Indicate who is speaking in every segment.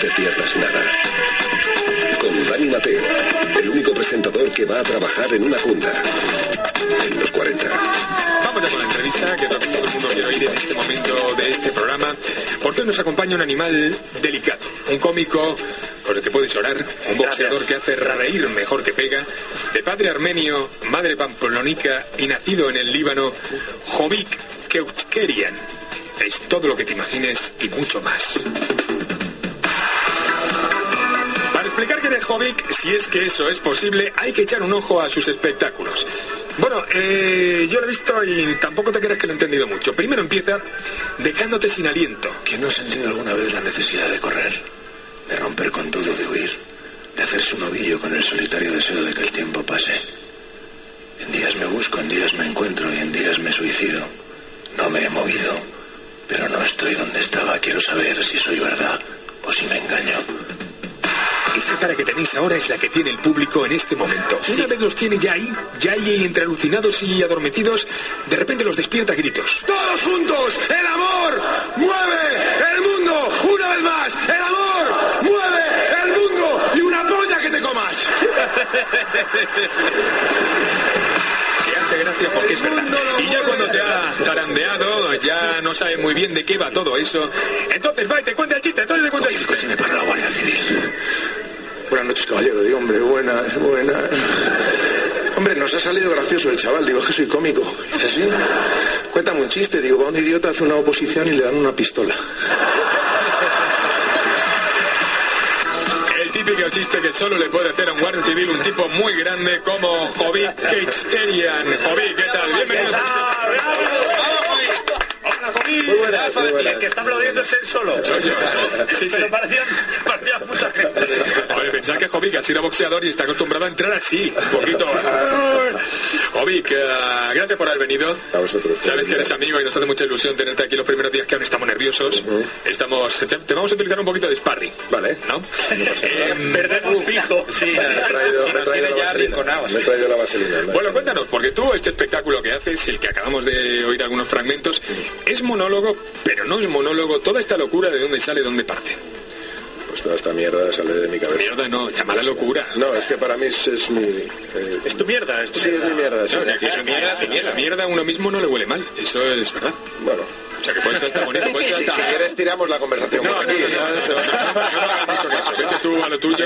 Speaker 1: te pierdas nada. Con Dani Mateo, el único presentador que va a trabajar en una cunda. En los 40.
Speaker 2: Vamos ya con la entrevista que todo el mundo quiere oír en este momento de este programa, porque hoy nos acompaña un animal delicado, un cómico por el que puedes llorar, un boxeador que hace reír mejor que pega, de padre armenio, madre pamplónica y nacido en el Líbano, Jovik Keuchkerian. Es todo lo que te imagines y mucho más. Jovic, si es que eso es posible, hay que echar un ojo a sus espectáculos. Bueno, eh, yo lo he visto y tampoco te creas que lo he entendido mucho. Primero empieza dejándote sin aliento.
Speaker 3: ¿Quién no ha sentido alguna vez la necesidad de correr? De romper con todo, de huir, de hacerse un ovillo con el solitario deseo de que el tiempo pase. En días me busco, en días me encuentro y en días me suicido. No me he movido, pero no estoy donde estaba. Quiero saber si soy verdad o si me engaño.
Speaker 2: Cara que tenéis ahora es la que tiene el público en este momento. Una vez los tiene ya ahí, ya ahí entre alucinados y adormecidos, de repente los despierta a gritos.
Speaker 3: ¡Todos juntos! ¡El amor! ¡Mueve el mundo! ¡Una vez más! ¡El amor! ¡Mueve el mundo! ¡Y una polla que te comas!
Speaker 2: Que hace gracia porque es verdad. Y ya cuando te ha zarandeado, ya no sabe muy bien de qué va todo eso. Entonces va y te cuenta el chiste, entonces te cuenta El chiste.
Speaker 3: Noches, caballero. Digo, hombre, buenas, buenas. Hombre, nos ha salido gracioso el chaval. Digo, es que soy cómico. Dice, ¿sí? Cuéntame un chiste. Digo, va un idiota, hace una oposición y le dan una pistola.
Speaker 2: El típico chiste que solo le puede hacer a un guardia civil un tipo muy grande como Jovic Keichkerian. Jovic, ¿qué tal? Bienvenido.
Speaker 4: Hola, Jovín.
Speaker 3: Muy buenas, muy buenas.
Speaker 4: el que está aplaudiendo es él solo.
Speaker 2: Soy yo, sí, sí.
Speaker 4: Pero parecía, parecía mucha gente.
Speaker 2: Oye, pensad que Jovic ha sido boxeador y está acostumbrado a entrar así, un poquito. Jovic, eh, gracias por haber venido.
Speaker 3: A vosotros.
Speaker 2: Sabes que eres amigo y nos hace mucha ilusión tenerte aquí los primeros días que aún estamos nerviosos. Estamos, te, te vamos a utilizar un poquito de sparring.
Speaker 3: Vale.
Speaker 2: ¿No? Eh,
Speaker 4: Perdemos fijo. Sí,
Speaker 3: Me he traído,
Speaker 4: si
Speaker 3: me he
Speaker 4: nos
Speaker 3: traído
Speaker 4: tiene
Speaker 3: la vaselina.
Speaker 4: arrinconados.
Speaker 3: Me he traído la vaselina. ¿no?
Speaker 2: Bueno, cuéntanos, porque tú este espectáculo que haces, el que acabamos de oír algunos fragmentos, es monólogo, pero no es monólogo. Toda esta locura de dónde sale, dónde parte.
Speaker 3: Pues toda esta mierda sale de mi cabeza.
Speaker 2: Mierda, no, llámala locura.
Speaker 3: No, es que para mí es, es mi... eh,
Speaker 4: Es tu mierda, es tu
Speaker 3: sí, es mi mierda. sí.
Speaker 2: No, mierda, mierda, mierda a uno mismo no le huele mal. Eso es verdad.
Speaker 3: Bueno,
Speaker 2: O sea, que puede ser hasta bonito, puede ser
Speaker 3: si,
Speaker 2: hasta...
Speaker 3: si quieres tiramos la conversación
Speaker 2: No,
Speaker 3: por aquí,
Speaker 2: no,
Speaker 3: ¿sabes?
Speaker 2: no, no, no. Vete tú a lo tuyo.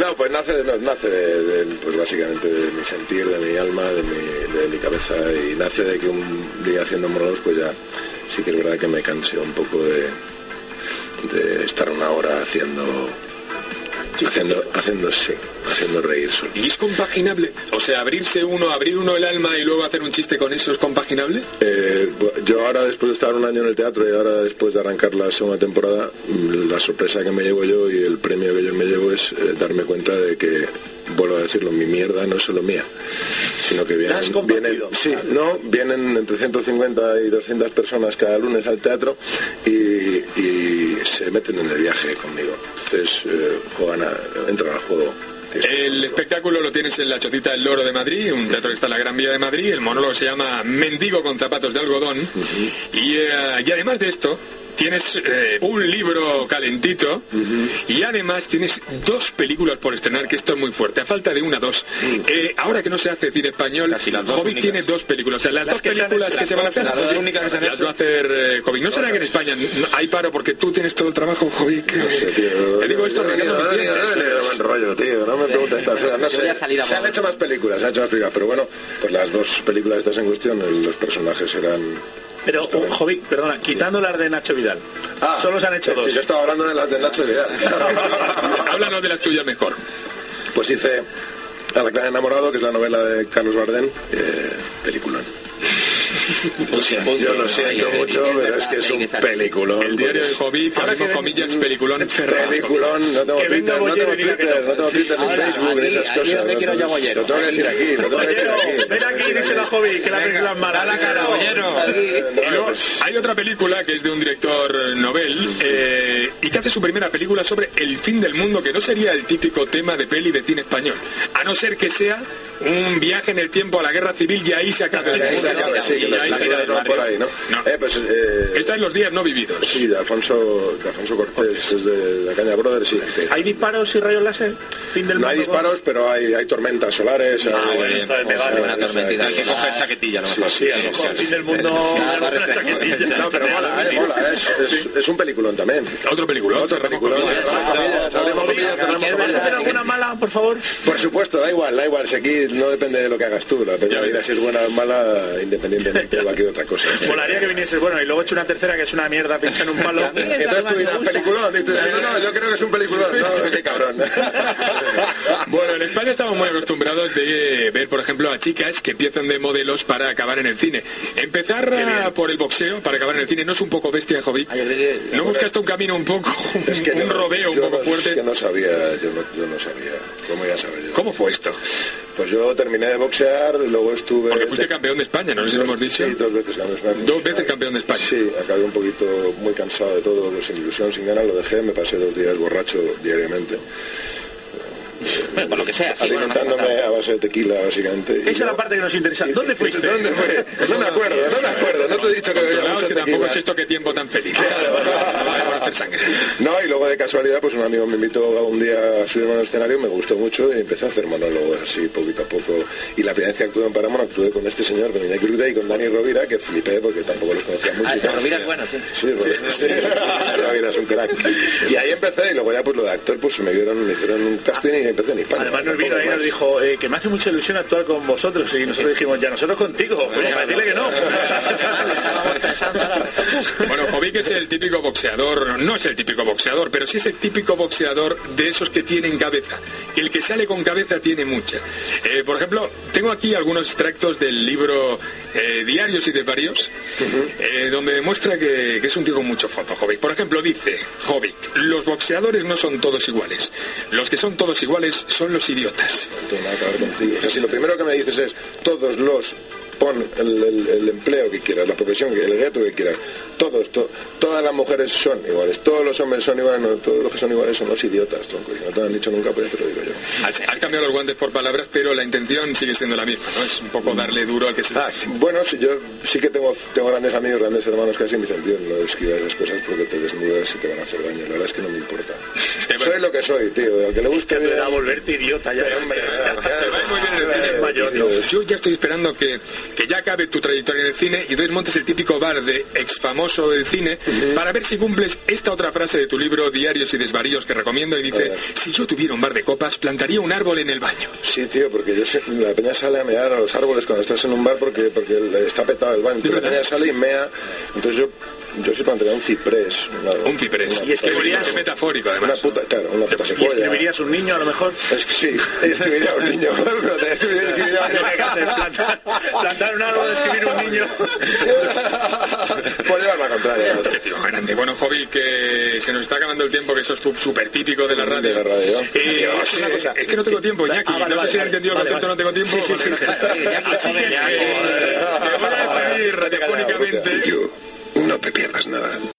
Speaker 3: No, pues nace, no, nace de, de, pues básicamente de mi sentir, de mi alma, de mi, de mi cabeza y nace de que un día haciendo monólogos pues ya sí que es verdad que me cansé un poco de, de estar una hora haciendo haciendo haciendo sí, haciendo reír solo.
Speaker 2: ¿Y es compaginable? O sea, abrirse uno, abrir uno el alma y luego hacer un chiste con eso es compaginable.
Speaker 3: Eh, yo ahora después de estar un año en el teatro y ahora después de arrancar la segunda temporada, mm, la sorpresa que me llevo yo y el premio que yo me llevo es eh, darme cuenta de que, vuelvo a decirlo, mi mierda no es solo mía, sino que vienen, vienen, sí, no, vienen entre 150 y 200 personas cada lunes al teatro y, y se meten en el viaje conmigo. Entonces eh, juegan a, entran al juego.
Speaker 2: El espectáculo lo tienes en la Chocita del Loro de Madrid, un teatro que está en la Gran Vía de Madrid. El monólogo se llama Mendigo con zapatos de algodón. y, eh, y además de esto, tienes eh, un libro calentito y además tienes dos películas por estrenar, que esto es muy fuerte. A falta de una, dos. Eh, ahora que no se hace cine español,
Speaker 4: las dos
Speaker 2: Hobbit
Speaker 4: únicas.
Speaker 2: tiene dos películas. O sea, las,
Speaker 4: Las
Speaker 2: dos
Speaker 4: que se han
Speaker 2: películas que se van a hacer.
Speaker 4: las dos únicas que se han
Speaker 2: las
Speaker 4: hecho.
Speaker 2: va a hacer eh. ¿No será que en España no- hay paro porque tú tienes todo el trabajo, Hobbit?
Speaker 3: No sé, tío.
Speaker 2: Te digo esto
Speaker 3: no, buen rollo, tío. No me preguntes estas cosas. No sé. Se han hecho más películas, se han hecho más películas. Pero bueno, pues las dos películas estas en cuestión, los personajes eran...
Speaker 4: Pero, Jovic, perdona, quitando las de Nacho Vidal.
Speaker 3: Ah,
Speaker 4: Solo se han hecho dos.
Speaker 3: sí, yo estaba hablando de las de Nacho Vidal.
Speaker 2: Háblanos de las tuyas mejor.
Speaker 3: Pues hice Alacrán enamorado, que es la novela de Carlos Bardem. Eh, peliculón. Yo lo siento mucho, pero es que es un peliculón.
Speaker 2: El diario de
Speaker 3: pues.
Speaker 2: Hobbit, ahora con comillas, peliculón cerrado.
Speaker 3: Peliculón, no tengo Twitter, no tengo Twitter,
Speaker 4: no.
Speaker 3: no tengo Twitter ni
Speaker 5: Ahora,
Speaker 3: Facebook ni
Speaker 5: aquí-
Speaker 3: esas
Speaker 5: aquí
Speaker 3: cosas.
Speaker 5: donde
Speaker 3: no,
Speaker 5: quiero
Speaker 3: no,
Speaker 5: yo, Bollero.
Speaker 3: Lo tengo que decir aquí, lo tengo que decir
Speaker 4: Bollero,
Speaker 3: aquí.
Speaker 4: ven aquí, díselo a Jovic, que la película es mala.
Speaker 5: la cara, Bollero.
Speaker 2: Hay otra película que es de un director eh, novel eh, y que hace su primera película sobre el fin del mundo, que no sería el típico tema de peli de cine español, a no ser que sea un viaje en el tiempo a la guerra civil y ahí se acaba.
Speaker 3: Y ahí se acaba, sí, que
Speaker 2: Y
Speaker 3: los
Speaker 2: ahí se
Speaker 3: blancos
Speaker 2: acaba.
Speaker 3: van por ahí, ¿no?
Speaker 2: No.
Speaker 3: Eh, pues, eh,
Speaker 2: Está en los días no vividos.
Speaker 3: Sí, de Alfonso, de Alfonso Cortés, es de la Caña Brothers, sí.
Speaker 4: ¿Hay disparos y rayos láser? Fin del
Speaker 3: No hay
Speaker 4: mundo.
Speaker 3: disparos, pero hay, hay tormentas solares. hay-
Speaker 4: bueno, entonces me vale,
Speaker 5: una tormentita. Hay que coger chaquetilla, a lo mejor.
Speaker 4: Sí, a lo mejor fin del mundo. una chaquetilla.
Speaker 3: No, pero mola, eh, mola. Es, es, es un peliculón también.
Speaker 2: Otro película.
Speaker 3: Comillas, cerramos
Speaker 4: ¿Vas a hacer alguna mala, por favor?
Speaker 3: Por supuesto, da igual, da igual. Si aquí no depende de lo que hagas tú. La vida si es buena o mala, independientemente de cualquier otra cosa.
Speaker 4: Molaría que viniese bueno y luego he hecho una tercera que es una mierda pinchar en un palo.
Speaker 3: Entonces tú dirás peliculón y tú dirás, no, no, yo creo que es un peliculón. No, qué cabrón.
Speaker 2: Estamos muy acostumbrados de ver, por ejemplo, a chicas que empiezan de modelos para acabar en el cine. Empezar por el boxeo para acabar en el cine no es un poco bestia, Jovi.
Speaker 5: Que-
Speaker 2: ¿No buscaste un camino un poco,
Speaker 3: Es que
Speaker 2: un
Speaker 3: no,
Speaker 2: rodeo un poco
Speaker 3: no-
Speaker 2: fuerte?
Speaker 3: Es que no sabía, yo no, yo no sabía. ¿Cómo ya yo?
Speaker 2: ¿Cómo fue esto?
Speaker 3: Pues yo terminé de boxear, luego estuve...
Speaker 2: Porque fuiste campeón de España, ¿no? si lo hemos dicho.
Speaker 3: Sí, dos veces campeón de España.
Speaker 2: Dos veces campeón de España.
Speaker 3: Sí, acabé un poquito muy cansado de todo, pues, sin ilusión, sin ganas, lo dejé, me pasé dos días borracho diariamente,
Speaker 5: por lo que sea, sí, bueno, no hace
Speaker 3: alimentándome a base de tequila, básicamente.
Speaker 4: Esa es la parte que nos interesa. ¿Dónde fuiste?
Speaker 3: ¿Dónde fue? No me acuerdo, no me acuerdo, no te he dicho que bebía
Speaker 2: Claro,
Speaker 3: mucho
Speaker 2: que tampoco
Speaker 3: tequila.
Speaker 2: es esto que tiempo tan feliz. Por hacer sangre.
Speaker 3: No, y luego de casualidad, pues un amigo me invitó a un día a subirme al escenario, me gustó mucho y empecé a hacer monólogos así poquito a poco. Y la primera vez que actué en Paramount actué con este señor, con Iñaki y con Dani Rovira, que flipé porque tampoco los conocía mucho.
Speaker 5: Ah. Rovira es bueno, sí.
Speaker 3: Sí, Rovira, sí. Rovira es un crack. Y ahí empecé y luego ya pues lo de actor, pues me dieron, me hicieron un casting y empecé en España.
Speaker 4: Además nos vino ahí y nos dijo eh, que me hace mucha ilusión actuar con vosotros y nosotros dijimos ya nosotros contigo, pues decirle que no.
Speaker 2: Bueno, Jovic es el típico boxeador, no es el típico boxeador, pero sí es el típico boxeador de esos que tienen cabeza. El que sale con cabeza tiene mucha. Eh, por ejemplo, tengo aquí algunos extractos del libro eh, Diarios y de varios, eh, donde demuestra que, que es un tío con mucho fondo, Jovic. Por ejemplo, dice Jovic, los boxeadores no son todos iguales. Los que son todos iguales son los idiotas.
Speaker 3: No si lo primero que me dices es todos los pon el, el- el empleo que quieras, la profesión, el gueto que quieras, todos, to- todas las mujeres son iguales, todos los hombres son iguales, no, todos los que son iguales son los idiotas, tronco. Si no te lo han dicho nunca, pues ya te lo digo yo.
Speaker 2: Has, has cambiado los guantes por palabras, pero la intención sigue siendo la misma, ¿no? Es un poco darle duro al que se
Speaker 3: Ah, bueno, yo sí que tengo, tengo grandes amigos, grandes hermanos casi en mi sentido, no escribas esas cosas porque te desnudas y te van a hacer daño. La verdad es que no me importa.
Speaker 2: Te va-
Speaker 3: Soy lo que soy, tío. Al que le guste bien...
Speaker 4: a volverte idiota ya.
Speaker 3: Hombre, ya, ya,
Speaker 2: Te va
Speaker 3: ya,
Speaker 2: Yo ya estoy esperando que, que ya acabe tu trayectoria en el cine y entonces montes el típico bar de ex famoso del cine para ver si cumples esta otra frase de tu libro Diarios y Desvaríos que recomiendo y dice, si yo tuviera un bar de copas, plantaría un árbol en el baño.
Speaker 3: Sí, tío, porque yo sé- la peña sale a mear a los árboles cuando estás en un bar porque porque está petado el baño. Entonces la peña sale y mea. Entonces yo, yo sí plantaría un ciprés. una-
Speaker 2: Un ciprés.
Speaker 3: una
Speaker 2: Y escribirías... Es metafórico,
Speaker 3: Una
Speaker 2: además.
Speaker 3: puta, claro, una puta
Speaker 4: ¿Y escribirías un niño a lo mejor?
Speaker 3: Es que sí, escribiría un niño. Escribiría- escribiría
Speaker 4: plantar, plantar un árbol, escribir un niño.
Speaker 3: Por llevar la contraria.
Speaker 2: Grande. Bueno, Jovi, que se nos está acabando el tiempo, que eso es tu- súper típico de la radio.
Speaker 3: De la radio.
Speaker 2: Eh, es,
Speaker 4: una cosa.
Speaker 2: es que no tengo tiempo, Iñaki.
Speaker 4: Ah, vale,
Speaker 2: no sé
Speaker 4: vale,
Speaker 2: si he
Speaker 4: vale.
Speaker 2: entendido el concepto, no tengo tiempo.
Speaker 4: Sí, sí, sí.
Speaker 2: Así que, eh, te voy a.
Speaker 3: Te pierdas nada.